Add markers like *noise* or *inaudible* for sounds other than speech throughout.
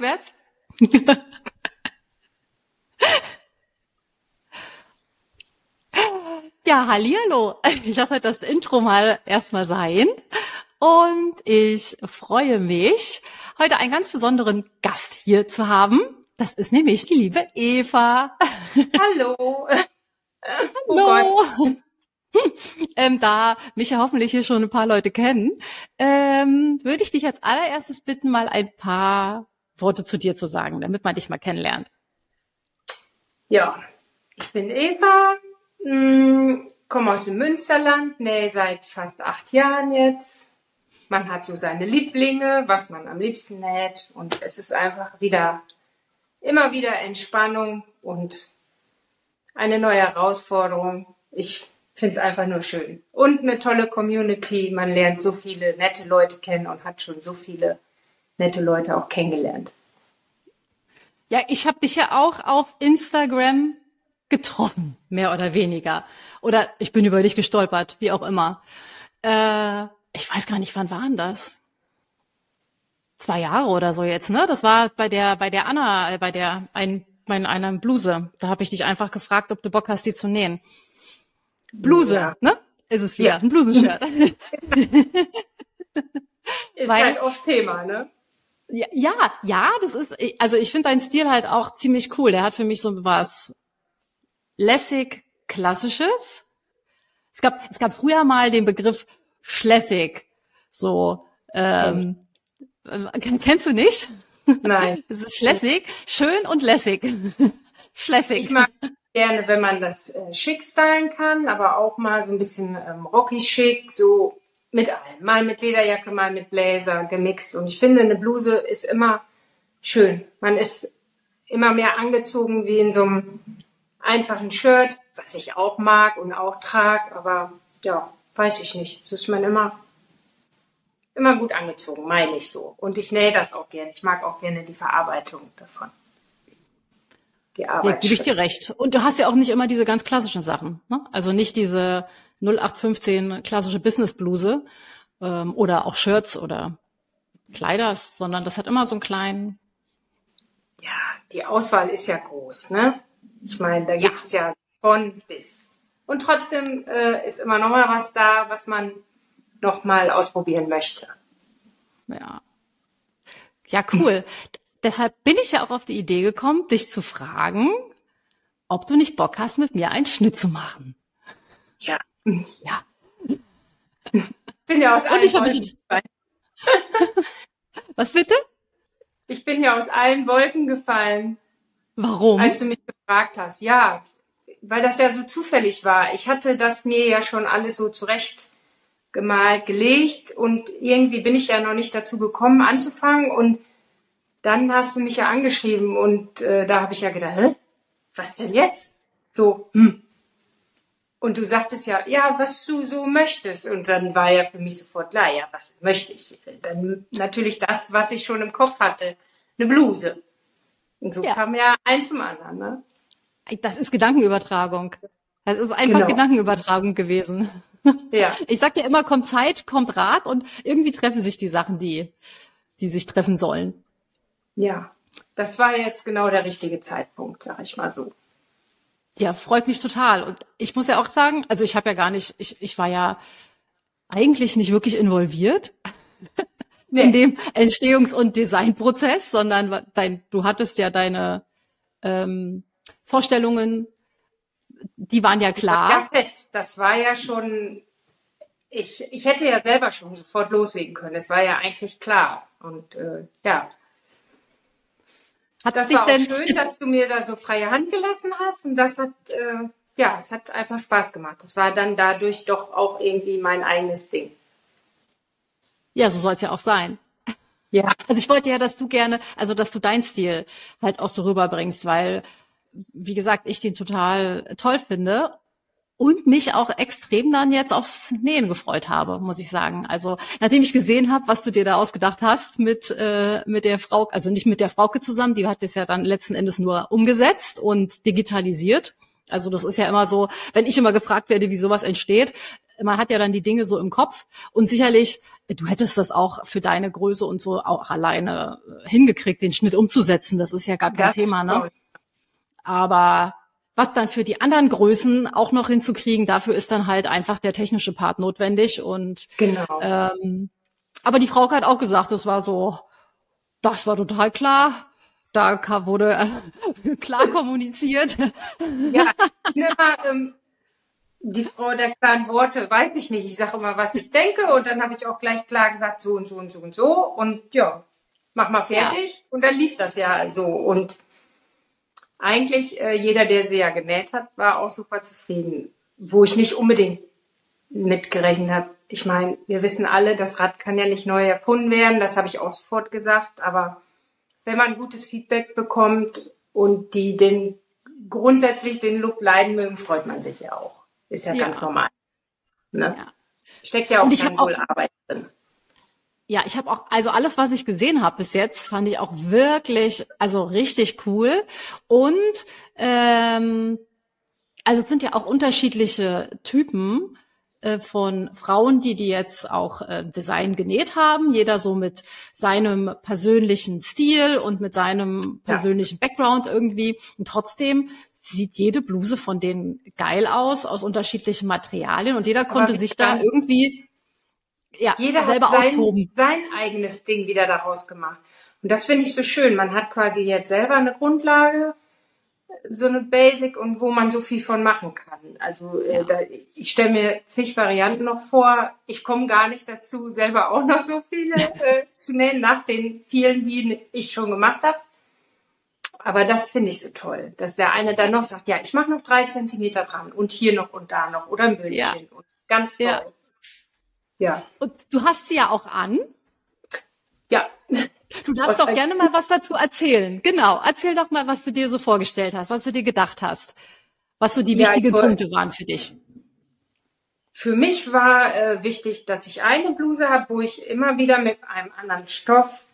rückwärts. *laughs* ja, hallihallo. Ich lasse heute das Intro mal erstmal sein. Und ich freue mich, heute einen ganz besonderen Gast hier zu haben. Das ist nämlich die liebe Eva. Hallo. *laughs* Oh Hallo. *laughs* ähm, da mich ja hoffentlich hier schon ein paar Leute kennen, ähm, würde ich dich als allererstes bitten, mal ein paar Worte zu dir zu sagen, damit man dich mal kennenlernt. Ja, ich bin Eva, hm, komme aus dem Münsterland, nähe seit fast acht Jahren jetzt. Man hat so seine Lieblinge, was man am liebsten näht und es ist einfach wieder, immer wieder Entspannung und eine neue Herausforderung. Ich finde es einfach nur schön. Und eine tolle Community. Man lernt so viele nette Leute kennen und hat schon so viele nette Leute auch kennengelernt. Ja, ich habe dich ja auch auf Instagram getroffen, mehr oder weniger. Oder ich bin über dich gestolpert, wie auch immer. Äh, ich weiß gar nicht, wann waren das? Zwei Jahre oder so jetzt, ne? Das war bei der, bei der Anna, äh, bei der ein, mein, einer Bluse. Da habe ich dich einfach gefragt, ob du Bock hast, die zu nähen. Bluse, ja. ne? Ist es wieder. Ja. Ein Blusenshirt. *laughs* *laughs* ist Weil, halt oft Thema, ne? Ja, ja, ja, das ist, also ich finde deinen Stil halt auch ziemlich cool. Der hat für mich so was lässig Klassisches. Es gab, es gab früher mal den Begriff Schlässig. So, ähm, kennst du nicht? Nein. *laughs* Es ist schlässig, schön und lässig. *laughs* Schlässig. Ich mag gerne, wenn man das äh, schick stylen kann, aber auch mal so ein bisschen ähm, rocky schick, so mit allem. Mal mit Lederjacke, mal mit Bläser gemixt. Und ich finde, eine Bluse ist immer schön. Man ist immer mehr angezogen wie in so einem einfachen Shirt, was ich auch mag und auch trage. Aber ja, weiß ich nicht. So ist man immer, immer gut angezogen, meine ich so. Und ich nähe das auch gerne. Ich mag auch gerne die Verarbeitung davon die Arbeit. Ja, gebe ich dir recht. Und du hast ja auch nicht immer diese ganz klassischen Sachen. Ne? Also nicht diese 0815 klassische Business-Bluse ähm, oder auch Shirts oder Kleiders, sondern das hat immer so einen kleinen. Ja, die Auswahl ist ja groß, ne? Ich meine, da gibt es ja von bis. Und trotzdem äh, ist immer noch mal was da, was man noch mal ausprobieren möchte. Ja. Ja, cool. *laughs* Deshalb bin ich ja auch auf die Idee gekommen, dich zu fragen, ob du nicht Bock hast, mit mir einen Schnitt zu machen. Ja. Ja. bin ja aus allen ich Wolken gefallen. Was bitte? Ich bin ja aus allen Wolken gefallen. Warum? Als du mich gefragt hast. Ja, weil das ja so zufällig war. Ich hatte das mir ja schon alles so zurecht gemalt, gelegt und irgendwie bin ich ja noch nicht dazu gekommen anzufangen und dann hast du mich ja angeschrieben und äh, da habe ich ja gedacht, Hä? was denn jetzt? So, hm. Und du sagtest ja, ja, was du so möchtest. Und dann war ja für mich sofort klar, ja, was möchte ich? Dann natürlich das, was ich schon im Kopf hatte, eine Bluse. Und so ja. kam ja eins zum anderen. Ne? Das ist Gedankenübertragung. Das ist einfach genau. Gedankenübertragung gewesen. *laughs* Ja. Ich sag dir immer, kommt Zeit, kommt Rat und irgendwie treffen sich die Sachen, die, die sich treffen sollen. Ja, das war jetzt genau der richtige Zeitpunkt, sag ich mal so. Ja, freut mich total. Und ich muss ja auch sagen, also ich habe ja gar nicht, ich, ich war ja eigentlich nicht wirklich involviert *laughs* nee. in dem Entstehungs- und Designprozess, sondern dein, du hattest ja deine ähm, Vorstellungen, die waren ja klar. Ja, fest. Das war ja schon, ich, ich hätte ja selber schon sofort loslegen können. Es war ja eigentlich klar. Und äh, ja, hat das war denn, auch schön, dass du mir da so freie Hand gelassen hast und das hat, äh, ja, es hat einfach Spaß gemacht. Das war dann dadurch doch auch irgendwie mein eigenes Ding. Ja, so soll es ja auch sein. Ja. Also ich wollte ja, dass du gerne, also dass du deinen Stil halt auch so rüberbringst, weil, wie gesagt, ich den total toll finde und mich auch extrem dann jetzt aufs Nähen gefreut habe, muss ich sagen. Also nachdem ich gesehen habe, was du dir da ausgedacht hast mit äh, mit der Frau, also nicht mit der Frauke zusammen, die hat das ja dann letzten Endes nur umgesetzt und digitalisiert. Also das ist ja immer so, wenn ich immer gefragt werde, wie sowas entsteht, man hat ja dann die Dinge so im Kopf und sicherlich, du hättest das auch für deine Größe und so auch alleine äh, hingekriegt, den Schnitt umzusetzen. Das ist ja gar kein Das Thema, ne? Aber was dann für die anderen Größen auch noch hinzukriegen, dafür ist dann halt einfach der technische Part notwendig. Und Genau. ähm, aber die Frau hat auch gesagt, das war so, das war total klar. Da wurde äh, *laughs* klar kommuniziert. Ja, immer *laughs* ähm, die Frau der klaren Worte, weiß ich nicht. Ich sage immer, was ich denke und dann habe ich auch gleich klar gesagt, so und so und so und so. Und ja, mach mal fertig. Und dann lief das ja so. Und eigentlich äh, jeder, der sie ja genäht hat, war auch super zufrieden. Wo ich nicht unbedingt mitgerechnet habe. Ich meine, wir wissen alle, das Rad kann ja nicht neu erfunden werden. Das habe ich auch sofort gesagt. Aber wenn man gutes Feedback bekommt und die den grundsätzlich den Look leiden mögen, freut man sich ja auch. Ist ja, Ja. ganz normal. Ne? Ja. Steckt ja auch Und ich dann hab auch- wohl Arbeit drin. Ja, ich habe auch, also alles, was ich gesehen habe bis jetzt, fand ich auch wirklich, also richtig cool. Und ähm, also es sind ja auch unterschiedliche Typen äh, von Frauen, die die jetzt auch äh, Design genäht haben. Jeder so mit seinem persönlichen Stil und mit seinem persönlichen Background irgendwie. Und trotzdem sieht jede Bluse von denen geil aus, aus unterschiedlichen Materialien. Und jeder konnte sich da irgendwie ja, Jeder selber hat sein, austoben. sein eigenes Ding wieder daraus gemacht. Und das finde ich so schön. Man hat quasi jetzt selber eine Grundlage, so eine Basic und wo man so viel von machen kann. Also äh, Ja. da, ich stelle mir zig Varianten noch vor. Ich komme gar nicht dazu, selber auch noch so viele *laughs* äh, zu nähen, nach den vielen, die ich schon gemacht habe. Aber das finde ich so toll, dass der eine dann noch sagt, ja, ich mache noch drei Zentimeter dran und hier noch und da noch oder ein Bündchen. Ja. Und ganz toll. Ja. Ja. Und du hast sie ja auch an. Ja. Du darfst Was ein- gerne mal was dazu erzählen. Genau. Erzähl doch mal, was du dir so vorgestellt hast, was du dir gedacht hast, was so die Ja, ich wichtigen Punkte waren für dich. Für mich war äh, wichtig, dass ich eine Bluse habe, wo ich immer wieder mit einem anderen Stoff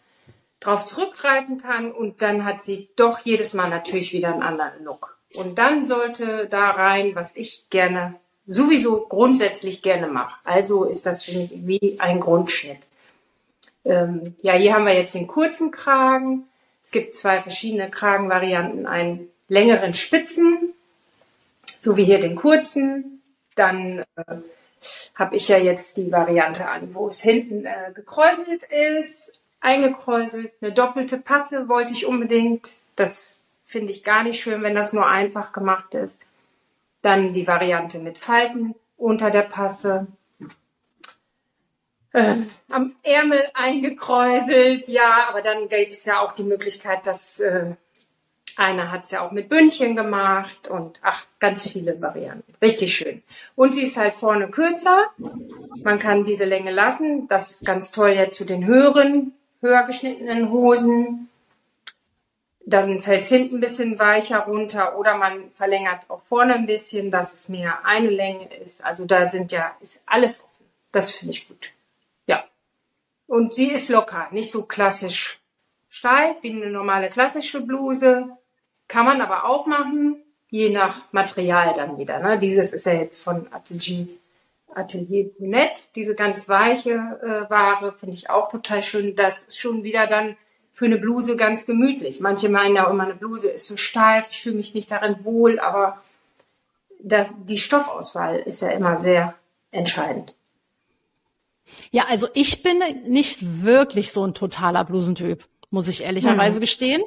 drauf zurückgreifen kann und dann hat sie doch jedes Mal natürlich wieder einen anderen Look. Und dann sollte da rein, was ich gerne, sowieso grundsätzlich gerne mache. Also ist das für mich wie ein Grundschnitt. Ähm, ja, hier haben wir jetzt den kurzen Kragen. Es gibt zwei verschiedene Kragenvarianten, einen längeren Spitzen, so wie hier den kurzen. Dann äh, habe ich ja jetzt die Variante an, wo es hinten äh, gekräuselt ist, eingekräuselt. Eine doppelte Passe wollte ich unbedingt. Das finde ich gar nicht schön, wenn das nur einfach gemacht ist. Dann die Variante mit Falten unter der Passe. Äh, am Ärmel eingekräuselt, ja, aber dann gibt es ja auch die Möglichkeit, dass äh, einer hat es ja auch mit Bündchen gemacht und ach, ganz viele Varianten. Richtig schön. Und sie ist halt vorne kürzer. Man kann diese Länge lassen. Das ist ganz toll jetzt zu den höheren, höher geschnittenen Hosen. Dann fällt es hinten ein bisschen weicher runter oder man verlängert auch vorne ein bisschen, dass es mehr eine Länge ist. Also da sind ja, ist alles offen. Das finde ich gut. Ja. Und sie ist locker, nicht so klassisch steif wie eine normale klassische Bluse. Kann man aber auch machen, je nach Material dann wieder. Ne? Dieses ist ja jetzt von Atelier, Atelier Brunette. Diese ganz weiche äh, Ware finde ich auch total schön. Das ist schon wieder dann für eine Bluse ganz gemütlich. Manche meinen ja immer, eine Bluse ist so steif, ich fühle mich nicht darin wohl, aber das, die Stoffauswahl ist ja immer sehr entscheidend. Ja, also ich bin nicht wirklich so ein totaler Blusentyp, muss ich ehrlicherweise gestehen.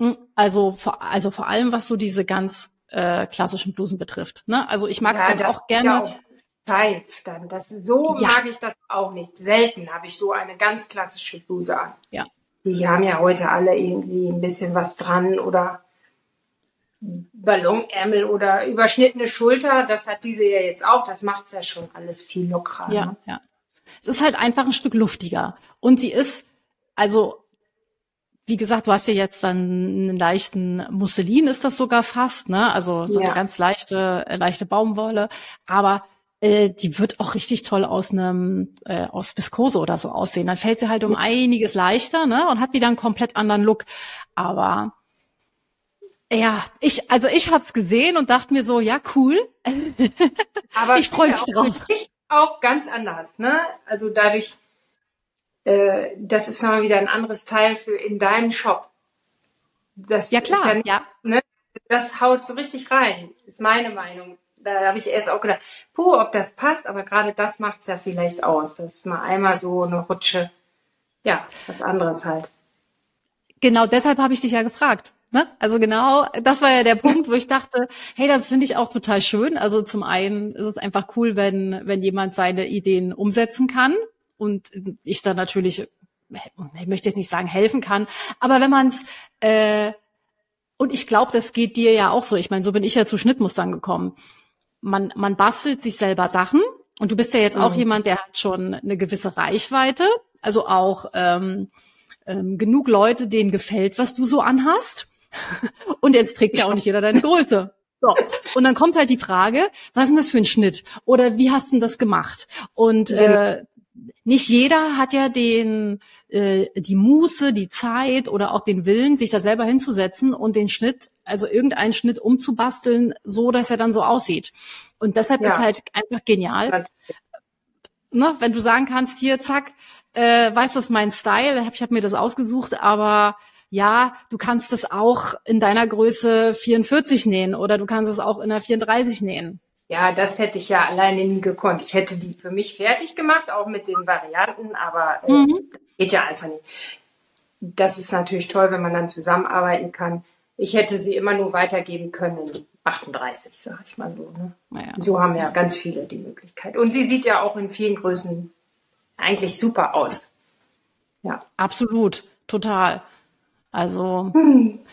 Hm, Also vor, also vor allem, was so diese ganz äh, klassischen Blusen betrifft. Ne? Also ich mag es das auch gerne. Ja auch steif dann. Das, so Ja. mag ich das auch nicht. Selten habe ich so eine ganz klassische Bluse an. Ja. Die haben ja heute alle irgendwie ein bisschen was dran oder Ballonärmel oder überschnittene Schulter. Das hat diese ja jetzt auch. Das macht es ja schon alles viel lockerer. Ja, ne? ja. Es ist halt einfach ein Stück luftiger. Und sie ist, also, wie gesagt, du hast ja jetzt dann einen leichten Musselin, ist das sogar fast, ne? Also so Ja. eine ganz leichte, äh, leichte Baumwolle. Aber äh, die wird auch richtig toll aus einem, äh, aus Viskose oder so aussehen. Dann fällt sie halt um einiges leichter, ne? Und hat wieder einen komplett anderen Look. Aber ja, ich, also ich habe es gesehen und dachte mir so, ja, cool. *laughs* Aber Ich freu finde mich auch drauf. Dich, auch ganz anders, ne? Also dadurch, äh, das ist mal wieder ein anderes Teil für in deinem Shop. Das ja klar, ist ja, nicht, ja. Ne? Das haut so richtig rein, ist meine Meinung. Da habe ich erst auch gedacht, puh, ob das passt, aber gerade das macht's ja vielleicht aus. Das ist mal einmal so eine Rutsche, ja, was anderes halt. Genau deshalb habe ich dich ja gefragt. Ne? Also genau, das war ja der Punkt, wo ich dachte, hey, das finde ich auch total schön. Also zum einen ist es einfach cool, wenn, wenn jemand seine Ideen umsetzen kann und ich dann natürlich, ich möchte jetzt nicht sagen, helfen kann, aber wenn man es, äh, und ich glaube, das geht dir ja auch so. Ich meine, so bin ich ja zu Schnittmustern gekommen. Man, man bastelt sich selber Sachen und du bist ja jetzt auch Mhm. jemand, der hat schon eine gewisse Reichweite, also auch ähm, ähm, genug Leute, denen gefällt, was du so anhast. *laughs* Und jetzt trägt ja auch nicht jeder deine Größe. So. Und dann kommt halt die Frage, was ist denn das für ein Schnitt? Oder wie hast du denn das gemacht? Und äh, nicht jeder hat ja den äh, die Muße, die Zeit oder auch den Willen, sich da selber hinzusetzen und den Schnitt, also irgendeinen Schnitt umzubasteln, so dass er dann so aussieht. Und deshalb Ja. ist halt einfach genial, ne, wenn du sagen kannst, hier, zack, äh, weißt du, das ist mein Style, ich habe mir das ausgesucht, aber ja, du kannst es auch in deiner Größe 44 nähen oder du kannst es auch in der 34 nähen. Ja, das hätte ich ja alleine nie gekonnt. Ich hätte die für mich fertig gemacht, auch mit den Varianten, aber äh, Mhm. das geht ja einfach nicht. Das ist natürlich toll, wenn man dann zusammenarbeiten kann. Ich hätte sie immer nur weitergeben können in 38, sag ich mal so. Ne? Naja. So haben ja ganz viele die Möglichkeit. Und sie sieht ja auch in vielen Größen eigentlich super aus. Ja. Absolut, total. Also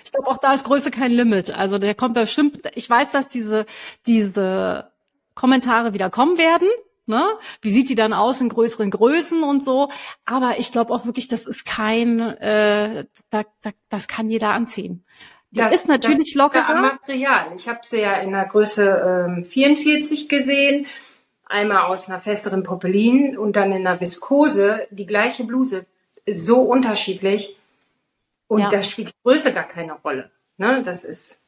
ich glaube auch da ist Größe kein Limit. Also der kommt bestimmt. Ich weiß, dass diese diese Kommentare wieder kommen werden. Ne? Wie sieht die dann aus in größeren Größen und so? Aber ich glaube auch wirklich, das ist kein, äh, da, da, das kann jeder anziehen. Die Das ist natürlich das ja am lockerer. Material. Ich habe sie ja in der Größe ähm, 44 gesehen. Einmal aus einer festeren Popelin und dann in einer Viskose. Die gleiche Bluse. Ist so unterschiedlich. Und Ja. da spielt die Größe gar keine Rolle. Ne? Das ist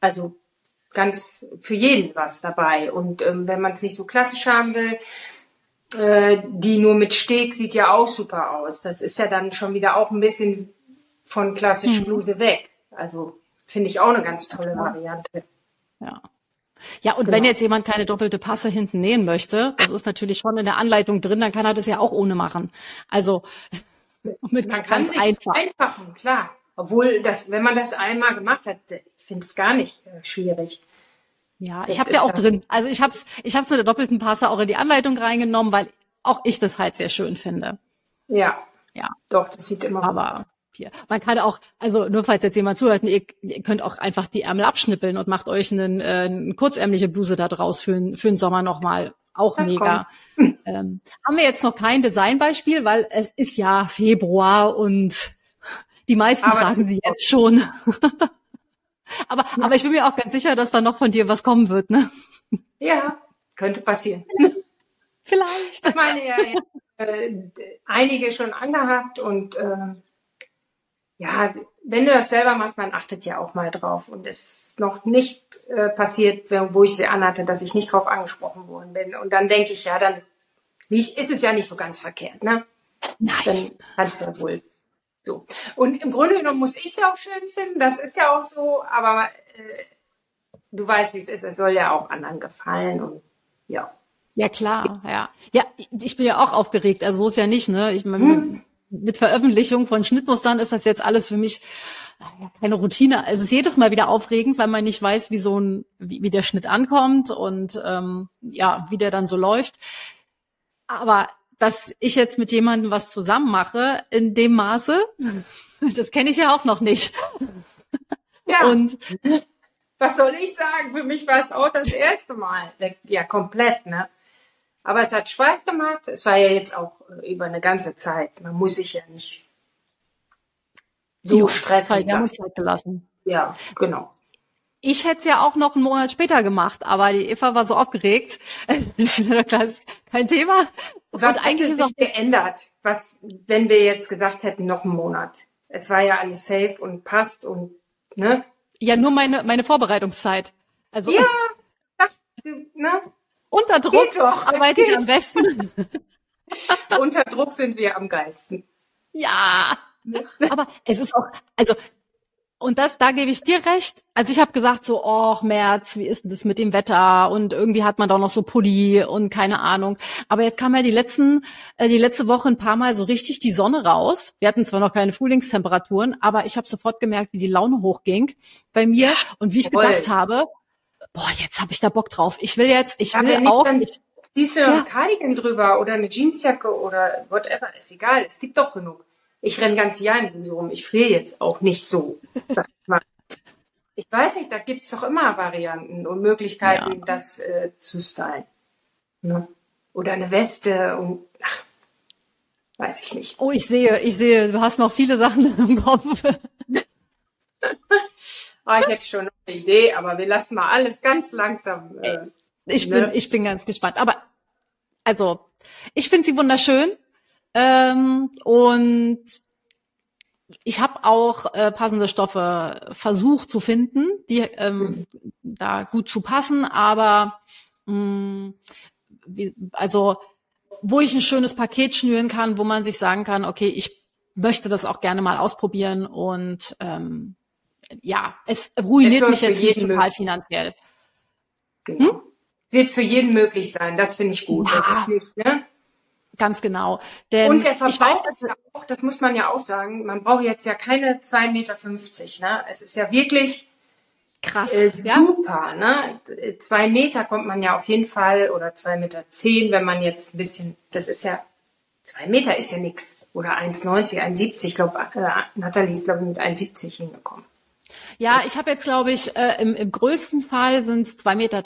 also ganz für jeden was dabei. Und ähm, wenn man es nicht so klassisch haben will, äh, die nur mit Steg sieht ja auch super aus. Das ist ja dann schon wieder auch ein bisschen von klassischer Bluse weg. Also finde ich auch eine ganz tolle Variante. Ja. Ja, und wenn Genau. jetzt jemand keine doppelte Passe hinten nähen möchte, das ist natürlich schon in der Anleitung drin, dann kann er das ja auch ohne machen. Also mit Man kann ganz sich einfach. einfachen, klar. Obwohl das, wenn man das einmal gemacht hat, finde es gar nicht äh, schwierig. Ja, Das ich habe es ja auch drin. Also ich habe es ich hab's mit der doppelten Passe auch in die Anleitung reingenommen, weil auch ich das halt sehr schön finde. Ja, Ja, doch, das sieht immer gut aber aus. hier, man kann auch, also nur falls jetzt jemand zuhört, ihr, ihr könnt auch einfach die Ärmel abschnippeln und macht euch einen, äh, eine kurzärmliche Bluse da draus für, den- für den Sommer nochmal. Auch Das mega. *laughs* Ähm, haben wir jetzt noch kein Designbeispiel, weil es ist ja Februar und die meisten Aber tragen sie jetzt schon. *laughs* aber, aber ich bin mir auch ganz sicher, dass da noch von dir was kommen wird, ne? Ja, könnte passieren. *laughs* Vielleicht. Ich meine ja, äh, einige schon angehabt und ähm, ja, wenn du das selber machst, man achtet ja auch mal drauf. Und es ist noch nicht äh, passiert, wo ich sie anhatte, dass ich nicht drauf angesprochen worden bin. Und dann denke ich, ja, dann ist es ja nicht so ganz verkehrt, ne? Nein. Dann kannst du ja wohl so. Und im Grunde genommen muss ich es ja auch schön finden, das ist ja auch so, aber äh, du weißt, wie es ist, es soll ja auch anderen gefallen und ja. Ja, klar, ja. Ja, ich bin ja auch aufgeregt, also so ist ja nicht, ne? Ich meine, Hm. mit Veröffentlichung von Schnittmustern ist das jetzt alles für mich keine Routine. Also es ist jedes Mal wieder aufregend, weil man nicht weiß, wie so ein, wie, wie der Schnitt ankommt und ähm, ja, wie der dann so läuft. Aber dass ich jetzt mit jemandem was zusammen mache, in dem Maße, *laughs* das kenne ich ja auch noch nicht. Ja, Und was soll ich sagen? Für mich war es auch das erste Mal. Ja, komplett, ne? Aber es hat Spaß gemacht. Es war ja jetzt auch äh, über eine ganze Zeit. Man muss sich ja nicht so Jo, stressen. Zeit, gelassen. Ja, genau. Ich hätte es ja auch noch einen Monat später gemacht, aber die Eva war so aufgeregt. *laughs* Kein Thema. Was Und eigentlich ist auch sich geändert? Was, wenn wir jetzt gesagt hätten, noch einen Monat? Es war ja alles safe und passt und, ne? ja nur meine meine Vorbereitungszeit. Also Ja. Du, ne? Unter Druck doch, arbeite ich am besten. *laughs* Unter Druck sind wir am geilsten. Ja. Aber es ist auch, also, und das, da gebe ich dir recht. Also ich habe gesagt so, oh März, wie ist denn das mit dem Wetter? Und irgendwie hat man doch noch so Pulli und keine Ahnung. Aber jetzt kam ja die letzten, äh, die letzte Woche ein paar Mal so richtig die Sonne raus. Wir hatten zwar noch keine Frühlingstemperaturen, aber ich habe sofort gemerkt, wie die Laune hochging bei mir und wie ich Voll. gedacht habe, boah, jetzt habe ich da Bock drauf. Ich will jetzt, ich Ja, will auch. dann Ich, noch Ja. Cardigan drüber oder eine Jeansjacke oder whatever, ist egal. Es gibt doch genug. Ich renn ganz Jahr in Bluse rum. Ich friere jetzt auch nicht so. ich weiß nicht, da gibt's doch immer Varianten und Möglichkeiten, Ja. das äh, zu stylen. Ne? Oder eine Weste und ach, weiß ich nicht. oh, ich sehe, ich sehe, du hast noch viele Sachen *laughs* im Kopf. *laughs* Ah, ich hätte schon eine Idee, aber wir lassen mal alles ganz langsam. Äh, Ich Ne? bin, ich bin ganz gespannt. Aber also, ich finde sie wunderschön. Ähm, und ich habe auch äh, passende Stoffe versucht zu finden, die ähm, da gut zu passen, aber mh, wie, also wo ich ein schönes Paket schnüren kann, wo man sich sagen kann, okay, ich möchte das auch gerne mal ausprobieren und ähm, ja, es ruiniert soll mich jetzt nicht total möglich- finanziell. genau. Wird für jeden möglich sein. Das finde ich gut. Ja. Das ist nicht, ne? Ganz genau. Denn Und der ich weiß, Verbrauch ist ja auch, das muss man ja auch sagen, man braucht jetzt ja keine 2,50 Meter. Ne? Es ist ja wirklich krass. äh, ja? super. Ne? Zwei Meter kommt man ja auf jeden Fall oder 2,10 Meter, zehn, wenn man jetzt ein bisschen, das ist ja, zwei Meter ist ja nix. Oder 1,90, 1,70. Ich glaube, äh, Nathalie ist, glaube ich, mit 1,70 hingekommen. ja, ich habe jetzt, glaube ich, äh, im, im größten Fall sind es 2,30 Meter,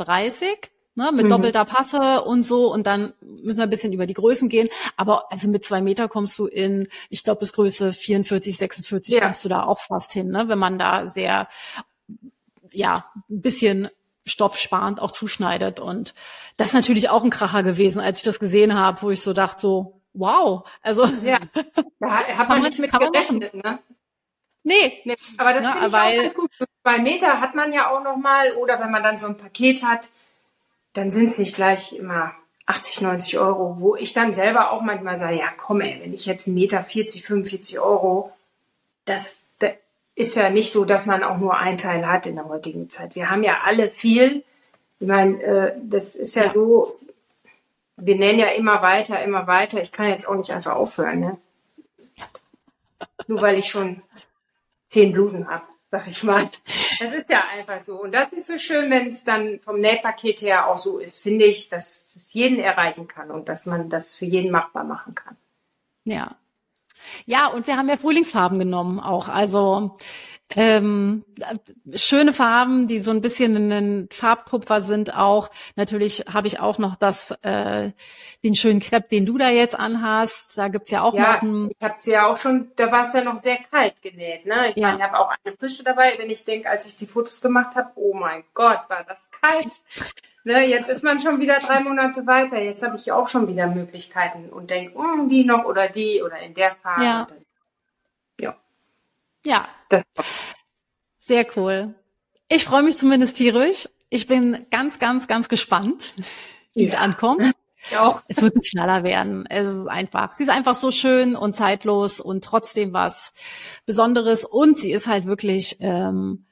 ne, Mhm. mit doppelter Passe und so. Und dann müssen wir ein bisschen über die Größen gehen. Aber also mit zwei Meter kommst du in, ich glaube, bis Größe 44, 46 Ja. kommst du da auch fast hin, ne, wenn man da sehr, ja, ein bisschen stoffsparend auch zuschneidet. Und das ist natürlich auch ein Kracher gewesen, als ich das gesehen habe, wo ich so dachte, so, wow. Also, Ja, *laughs* da hat man nicht mit gerechnet. Ne? nee, Nee, aber das Ja, finde ich auch ganz gut. Zwei Meter hat man ja auch noch mal. Oder wenn man dann so ein Paket hat, dann sind es nicht gleich immer 80, 90 Euro. Wo ich dann selber auch manchmal sage, ja komm ey, wenn ich jetzt einen Meter 40, 45 Euro, das, das ist ja nicht so, dass man auch nur einen Teil hat in der heutigen Zeit. Wir haben ja alle viel. Ich meine, äh, das ist ja, Ja. so, wir nennen ja immer weiter, immer weiter. Ich kann jetzt auch nicht einfach aufhören, ne? Nur weil ich schon zehn Blusen habe, sag ich mal. Das ist ja einfach so. Und das ist so schön, wenn es dann vom Nähpaket her auch so ist, finde ich, dass es jeden erreichen kann und dass man das für jeden machbar machen kann. Ja. Ja, und wir haben ja Frühlingsfarben genommen auch. Also ähm, schöne Farben, die so ein bisschen ein Farbtupfer sind auch. Natürlich habe ich auch noch das, äh, den schönen Crepe, den du da jetzt anhast. Da gibt's ja auch Ja, noch ein, ich habe es ja auch schon, da war es ja noch sehr kalt genäht. Ne? Ich Ja. meine, ich habe auch eine frische dabei. Wenn ich denke, als ich die Fotos gemacht habe, oh mein Gott, war das kalt. *laughs* Ne, jetzt ist man schon wieder drei Monate weiter. Jetzt habe ich auch schon wieder Möglichkeiten und denke, hm, die noch oder die oder in der Farbe. Ja, ja, das sehr cool. Ich freue mich zumindest tierisch. Ich bin ganz, ganz, ganz gespannt, wie es Ja. ankommt. *laughs* ich auch. Es wird ein Knaller werden. Es ist einfach, sie ist einfach so schön und zeitlos und trotzdem was Besonderes. Und sie ist halt wirklich, ähm,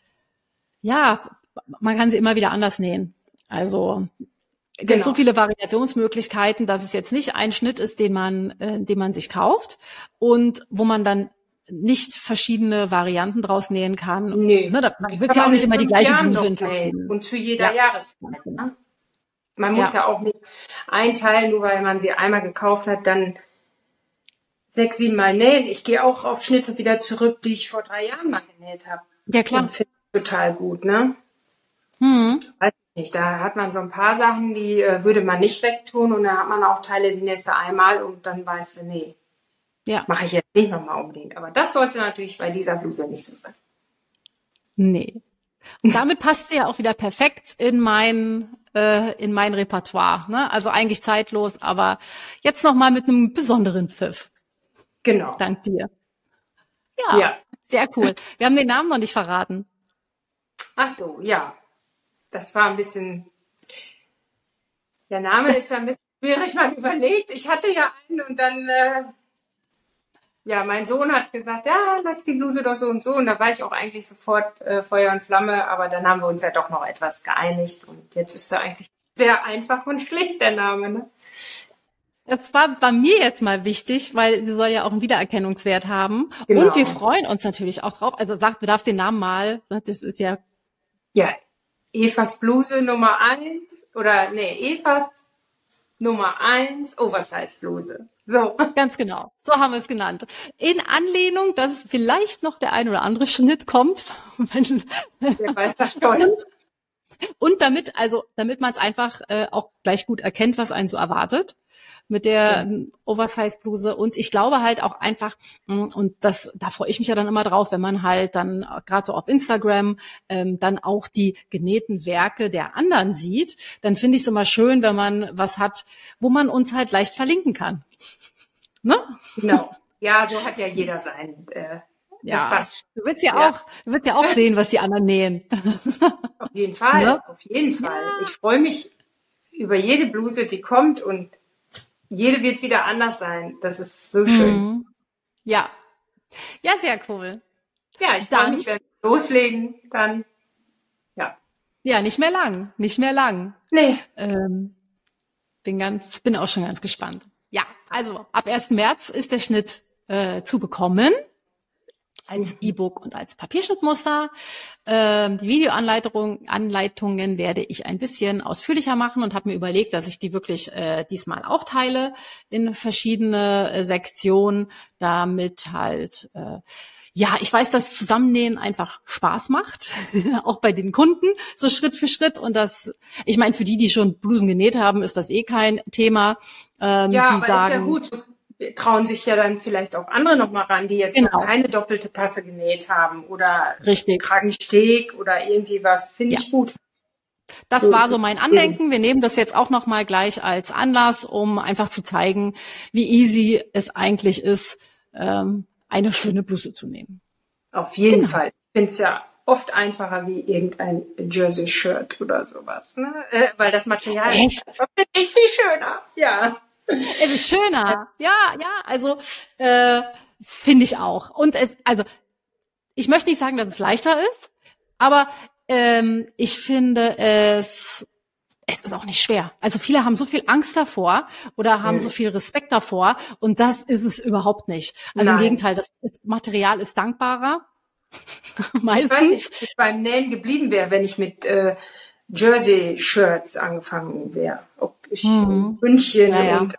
ja, man kann sie immer wieder anders nähen. Also es gibt Genau. so viele Variationsmöglichkeiten, dass es jetzt nicht ein Schnitt ist, den man, äh, den man sich kauft und wo man dann nicht verschiedene Varianten draus nähen kann. Nee. Ne, da, man wird ja auch nicht immer die gleiche Bluse hinterlegen. Und zu jeder Ja. Jahreszeit. Ne? Man muss Ja. ja. auch nicht ein Teil, nur weil man sie einmal gekauft hat, dann sechs, sieben Mal nähen. Ich gehe auch auf Schnitte wieder zurück, die ich vor drei Jahren mal genäht habe. Ja, klar. Und finde ich total gut, ne? Hm. Weiß ich nicht. Da hat man so ein paar Sachen, die äh, würde man nicht wegtun und da hat man auch Teile, die nächste einmal und dann weißt du, nee, Ja. mache ich jetzt nicht nochmal unbedingt. Aber das sollte natürlich bei dieser Bluse nicht so sein. Nee. Und damit *laughs* passt sie ja auch wieder perfekt in mein, äh, in mein Repertoire. Ne? Also eigentlich zeitlos, aber jetzt nochmal mit einem besonderen Pfiff. Genau. Dank dir. Ja, Ja. sehr cool. Wir haben den Namen noch nicht verraten. Ach so, ja. Das war ein bisschen. Der Name *laughs* ist ja ein bisschen schwierig, man überlegt. Ich hatte ja einen und dann, äh, ja, mein Sohn hat gesagt, ja, lass die Bluse doch so und so. Und da war ich auch eigentlich sofort äh, Feuer und Flamme, aber dann haben wir uns ja doch noch etwas geeinigt. Und jetzt ist er eigentlich sehr einfach und schlicht, der Name. Ne? Das war bei mir jetzt mal wichtig, weil sie soll ja auch einen Wiedererkennungswert haben. Genau. Und wir freuen uns natürlich auch drauf. Also sag, du darfst den Namen mal, das ist ja. Ja, Evas Bluse Nummer eins oder nee, Evas Nummer eins Oversize Bluse. So. Ganz genau. So haben wir es genannt. In Anlehnung, dass vielleicht noch der ein oder andere Schnitt kommt. *laughs* Wer weiß das schon. Und, und damit, also, damit man es einfach äh, auch gleich gut erkennt, was einen so erwartet mit der ja. Oversize-Bluse. Und ich glaube halt auch einfach, mm, und das, da freue ich mich ja dann immer drauf, wenn man halt dann gerade so auf Instagram ähm, dann auch die genähten Werke der anderen sieht, dann finde ich es immer schön, wenn man was hat, wo man uns halt leicht verlinken kann. Ne? Genau. Ja, so hat ja jeder sein. Äh, ja, du willst ja, ja, auch, du willst ja auch *laughs* sehen, was die anderen nähen. Auf jeden Fall, ne? auf jeden Fall. Ja. Ich freue mich über jede Bluse, die kommt und jede wird wieder anders sein. Das ist so schön. Mhm. Ja. Ja, sehr cool. Ja, ich freue mich, wenn wir loslegen, dann, ja. Ja, nicht mehr lang, nicht mehr lang. Nee. Ähm, bin ganz, bin auch schon ganz gespannt. Ja, also ab 1. März ist der Schnitt äh, zu bekommen als mhm. E-Book und als Papierschnittmuster. Ähm, die Videoanleitungen Anleitungen werde ich ein bisschen ausführlicher machen und habe mir überlegt, dass ich die wirklich äh, diesmal auch teile in verschiedene äh, Sektionen, damit halt äh, ja, ich weiß, dass Zusammennähen einfach Spaß macht, *laughs* auch bei den Kunden, so Schritt für Schritt. Und das, ich meine, für die, die schon Blusen genäht haben, ist das eh kein Thema. Ähm, ja, die aber sagen, ist ja gut trauen sich ja dann vielleicht auch andere nochmal ran, die jetzt genau. noch keine doppelte Passe genäht haben oder Richtig. Kragensteg oder irgendwie was. Finde ja. ich gut. Das war so mein Andenken. Wir nehmen das jetzt auch nochmal gleich als Anlass, um einfach zu zeigen, wie easy es eigentlich ist, ähm, eine schöne Bluse zu nehmen. Auf jeden genau. Fall. Ich finde es ja oft einfacher wie irgendein Jersey-Shirt oder sowas, ne? Äh, weil das Material Echt? ist viel schöner. Ja. Es ist schöner. Ja, ja, also äh, finde ich auch. Und es, also ich möchte nicht sagen, dass es leichter ist, aber ähm, ich finde es es ist auch nicht schwer. Also viele haben so viel Angst davor oder haben mhm. so viel Respekt davor und das ist es überhaupt nicht. Also Nein. im Gegenteil, das, das Material ist dankbarer. Meistens. Ich weiß nicht, ob ich beim Nähen geblieben wäre, wenn ich mit äh, Jersey-Shirts angefangen wäre. Ob ich mhm. Bündchen ja, ja. und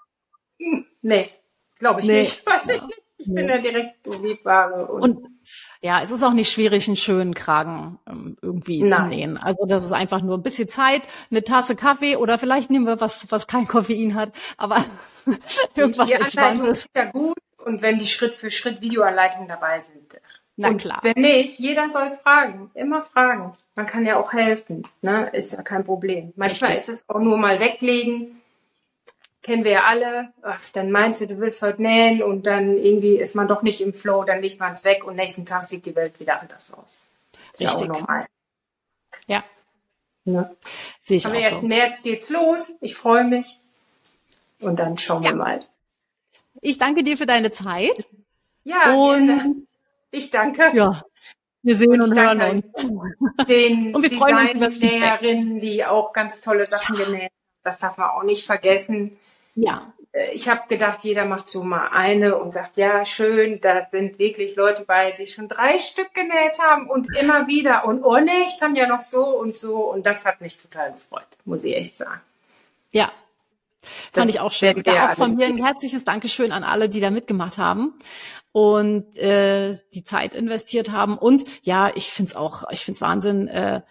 hm, nee, glaube ich nee. nicht. *laughs* Weiß ich nicht. Ich nee. bin ja direkt Liebware. Und, und ja, es ist auch nicht schwierig, einen schönen Kragen ähm, irgendwie Nein. zu nähen. Also das ist einfach nur ein bisschen Zeit, eine Tasse Kaffee oder vielleicht nehmen wir was, was kein Koffein hat, aber *laughs* irgendwas die Entspanntes. ist ja gut und wenn die Schritt für Schritt Videoanleitungen dabei sind. Na und klar. Wenn nicht, jeder soll fragen. Immer fragen. Man kann ja auch helfen. Ne? Ist ja kein Problem. Manchmal Richtig. ist es auch nur mal weglegen kennen wir ja alle, ach, dann meinst du, du willst heute nähen und dann irgendwie ist man doch nicht im Flow, dann legt man es weg und nächsten Tag sieht die Welt wieder anders aus. Ist Richtig. ja auch normal. Ja. Ne? Sehe ich Am 1. So. März geht's los. Ich freue mich. Und dann schauen ja. wir mal. Ich danke dir für deine Zeit. Ja, und gerne. Ich danke. Ja. Wir sehen und, und hören uns. Den *laughs* und wir Design-Näherinnen, die auch ganz tolle Sachen ja. genäht das darf man auch nicht vergessen. Ja. Äh, ich habe gedacht, jeder macht so mal eine und sagt, ja, schön, da sind wirklich Leute bei, die schon drei Stück genäht haben und immer wieder und oh nee, ich kann ja noch so und so und das hat mich total gefreut, muss ich echt sagen. Ja. Fand das ich auch schön. Da auch von mir ein herzliches Dankeschön an alle, die da mitgemacht haben und äh, die Zeit investiert haben. Und ja, ich find's auch, ich find's Wahnsinn, äh,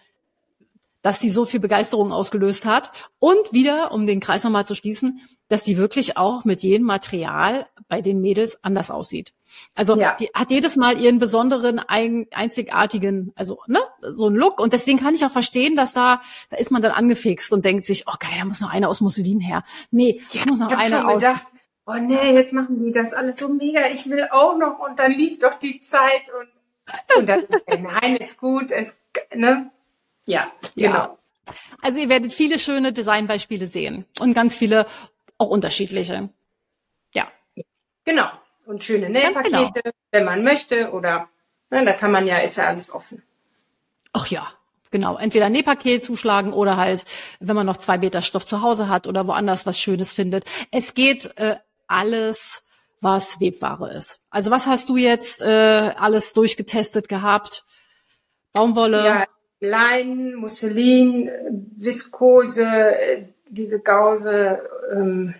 dass die so viel Begeisterung ausgelöst hat. Und wieder, um den Kreis nochmal zu schließen, dass die wirklich auch mit jedem Material bei den Mädels anders aussieht. Also ja. die hat jedes Mal ihren besonderen, ein, einzigartigen, also ne, so ein Look. Und deswegen kann ich auch verstehen, dass da, da ist man dann angefixt und denkt sich, oh geil, da muss noch einer aus Musselin her. Nee, ja, muss noch einer aus. Gedacht, oh nee, jetzt machen die das alles so mega, ich will auch noch. Und dann lief doch die Zeit und, und dann, *laughs* nein, ist gut, es, ne, ja, genau. Ja. Also ihr werdet viele schöne Designbeispiele sehen und ganz viele auch unterschiedliche. Ja. Genau. Und schöne genau. Nähpakete, wenn man möchte oder ne, da kann man ja, ist ja alles offen. Ach ja, genau. Entweder ein Nähpaket zuschlagen oder halt, wenn man noch zwei Meter Stoff zu Hause hat oder woanders was Schönes findet. Es geht äh, alles, was Webware ist. Also was hast du jetzt äh, alles durchgetestet gehabt? Baumwolle? Ja, Leinen, Musselin, Viskose, äh, diese Gause, ähm,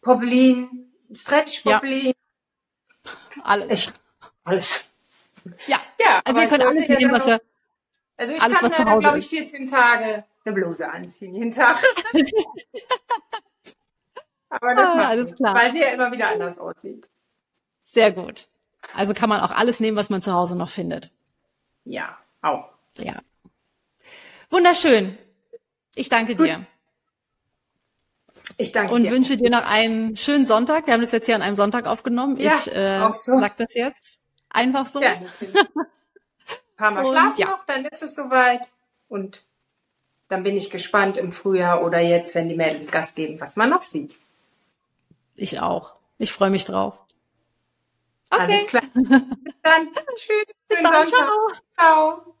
Poplin, Stretch Ja. Poplin, alles. alles. Ja. Ja, Also ihr könnt es alles ja nehmen, was ihr, Also ich alles, kann was da, glaube ich, ist. 14 Tage eine Bluse anziehen, jeden Tag. *laughs* Aber das Ah, macht alles klar. weil sie ja immer wieder anders aussieht. sehr gut. Also kann man auch alles nehmen, was man zu Hause noch findet. Ja, auch. Ja. Wunderschön. Ich danke Gut. dir Ich danke und dir. wünsche dir noch einen schönen Sonntag. Wir haben das jetzt hier an einem Sonntag aufgenommen. Ja, ich äh, so. sag das jetzt einfach so. Ja. Ein *laughs* paar Mal Und schlafen ja. noch, dann ist es soweit. Und dann bin ich gespannt im Frühjahr oder jetzt, wenn die Mädels Gas geben, was man noch sieht. Ich auch. Ich freue mich drauf. Alles klar. Bis dann. *laughs* Tschüss. Bis dann. Sonntag. Ciao. Ciao.